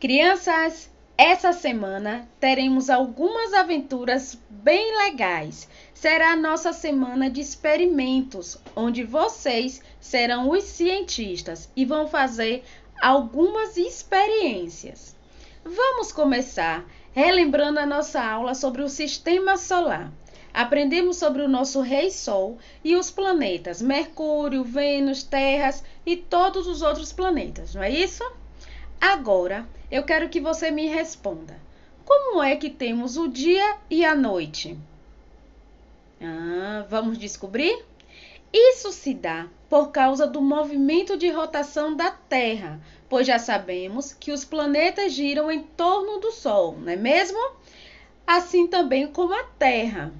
Crianças, essa semana teremos algumas aventuras bem legais. Será a nossa semana de experimentos, onde vocês serão os cientistas e vão fazer algumas experiências. Vamos começar relembrando a nossa aula sobre o sistema solar. Aprendemos sobre o nosso Rei Sol e os planetas Mercúrio, Vênus, Terras e todos os outros planetas, não é isso? Agora eu quero que você me responda: como é que temos o dia e a noite? Ah, vamos descobrir? Isso se dá por causa do movimento de rotação da Terra, pois já sabemos que os planetas giram em torno do Sol, não é mesmo? Assim também como a Terra.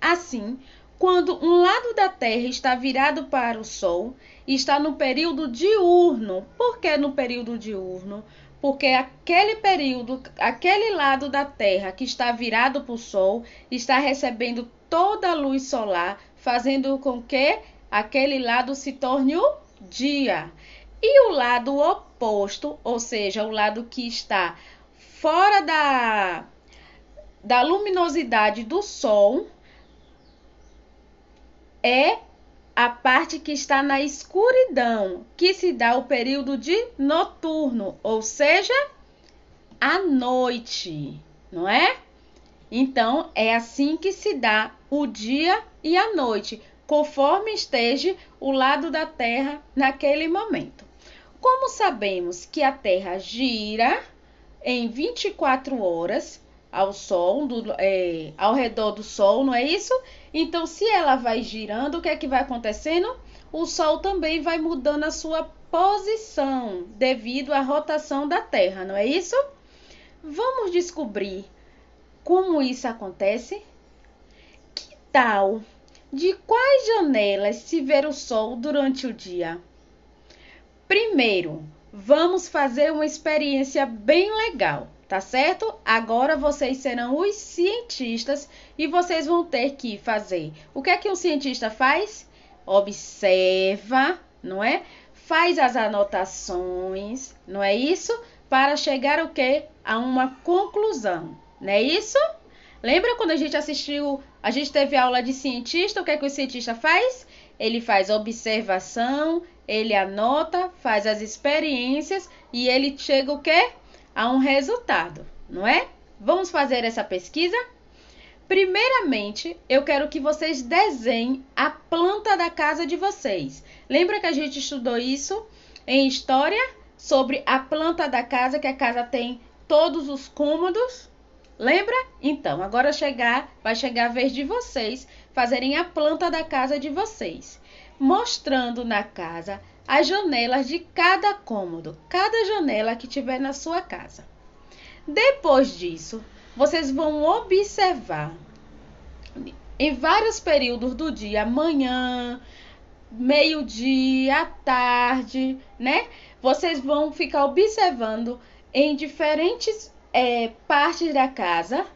Assim, quando um lado da Terra está virado para o Sol, está no período diurno. Por que no período diurno? Porque aquele período, aquele lado da Terra que está virado para o Sol, está recebendo toda a luz solar, fazendo com que aquele lado se torne o dia. E o lado oposto, ou seja, o lado que está fora da, da luminosidade do Sol, é a parte que está na escuridão, que se dá o período de noturno, ou seja, a noite, não é? Então, é assim que se dá o dia e a noite, conforme esteja o lado da Terra naquele momento. Como sabemos que a Terra gira em 24 horas ao Sol, do, é, ao redor do Sol, não é isso? Então, se ela vai girando, o que é que vai acontecendo? O Sol também vai mudando a sua posição devido à rotação da Terra, não é isso? Vamos descobrir como isso acontece? Que tal de quais janelas se vê o Sol durante o dia? Primeiro, vamos fazer uma experiência bem legal tá certo? Agora vocês serão os cientistas e vocês vão ter que fazer. O que é que um cientista faz? Observa, não é? Faz as anotações, não é isso? Para chegar o quê? A uma conclusão, não é isso? Lembra quando a gente assistiu, a gente teve aula de cientista, o que é que o cientista faz? Ele faz observação, ele anota, faz as experiências e ele chega o quê? A um resultado, não é? Vamos fazer essa pesquisa? Primeiramente, eu quero que vocês desenhem a planta da casa de vocês. Lembra que a gente estudou isso em história sobre a planta da casa, que a casa tem todos os cômodos? Lembra? Então, agora chegar, vai chegar a vez de vocês fazerem a planta da casa de vocês, mostrando na casa as janelas de cada cômodo, cada janela que tiver na sua casa. Depois disso, vocês vão observar em vários períodos do dia, manhã, meio-dia, tarde, né? Vocês vão ficar observando em diferentes é, partes da casa,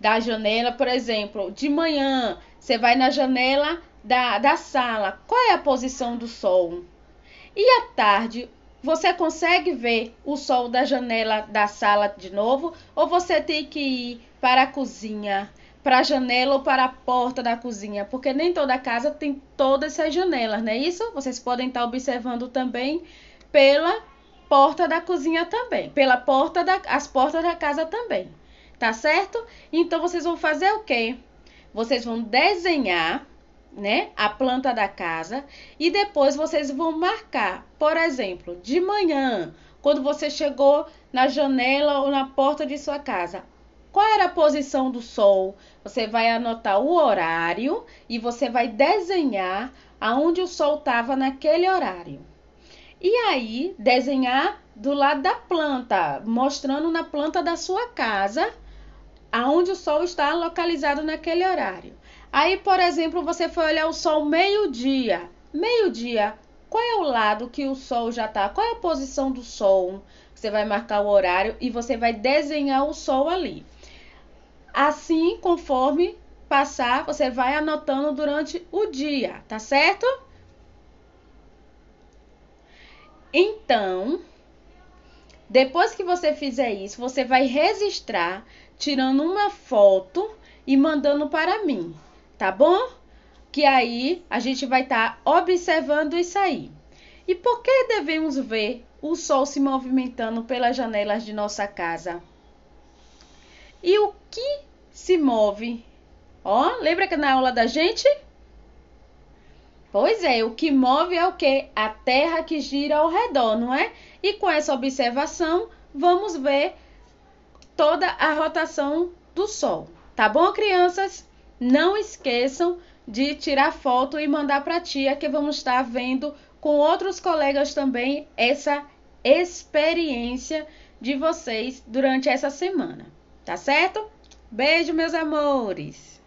da janela, por exemplo, de manhã, você vai na janela da, da sala, qual é a posição do sol? E à tarde, você consegue ver o sol da janela da sala de novo? Ou você tem que ir para a cozinha, para a janela ou para a porta da cozinha? Porque nem toda casa tem todas essas janelas, não é isso? Vocês podem estar observando também pela porta da cozinha também, pela porta da as portas da casa também. Tá certo? Então vocês vão fazer o quê? Vocês vão desenhar né, a planta da casa e depois vocês vão marcar, por exemplo, de manhã, quando você chegou na janela ou na porta de sua casa, qual era a posição do sol? Você vai anotar o horário e você vai desenhar aonde o sol estava naquele horário. E aí, desenhar do lado da planta, mostrando na planta da sua casa aonde o sol está localizado naquele horário. Aí, por exemplo, você foi olhar o sol meio-dia. Meio-dia, qual é o lado que o sol já está? Qual é a posição do sol? Você vai marcar o horário e você vai desenhar o sol ali. Assim, conforme passar, você vai anotando durante o dia, tá certo? Então, Depois que você fizer isso, você vai registrar tirando uma foto e mandando para mim, tá bom? Que aí a gente vai estar tá observando isso aí. E por que devemos ver o sol se movimentando pelas janelas de nossa casa? E o que se move? Ó, lembra que na aula da gente? Pois é, o que move é o que? A Terra que gira ao redor, não é? E com essa observação, vamos ver toda a rotação do Sol. Tá bom, crianças? Não esqueçam de tirar foto e mandar para a tia que vamos estar vendo com outros colegas também essa experiência de vocês durante essa semana. Tá certo? Beijo, meus amores!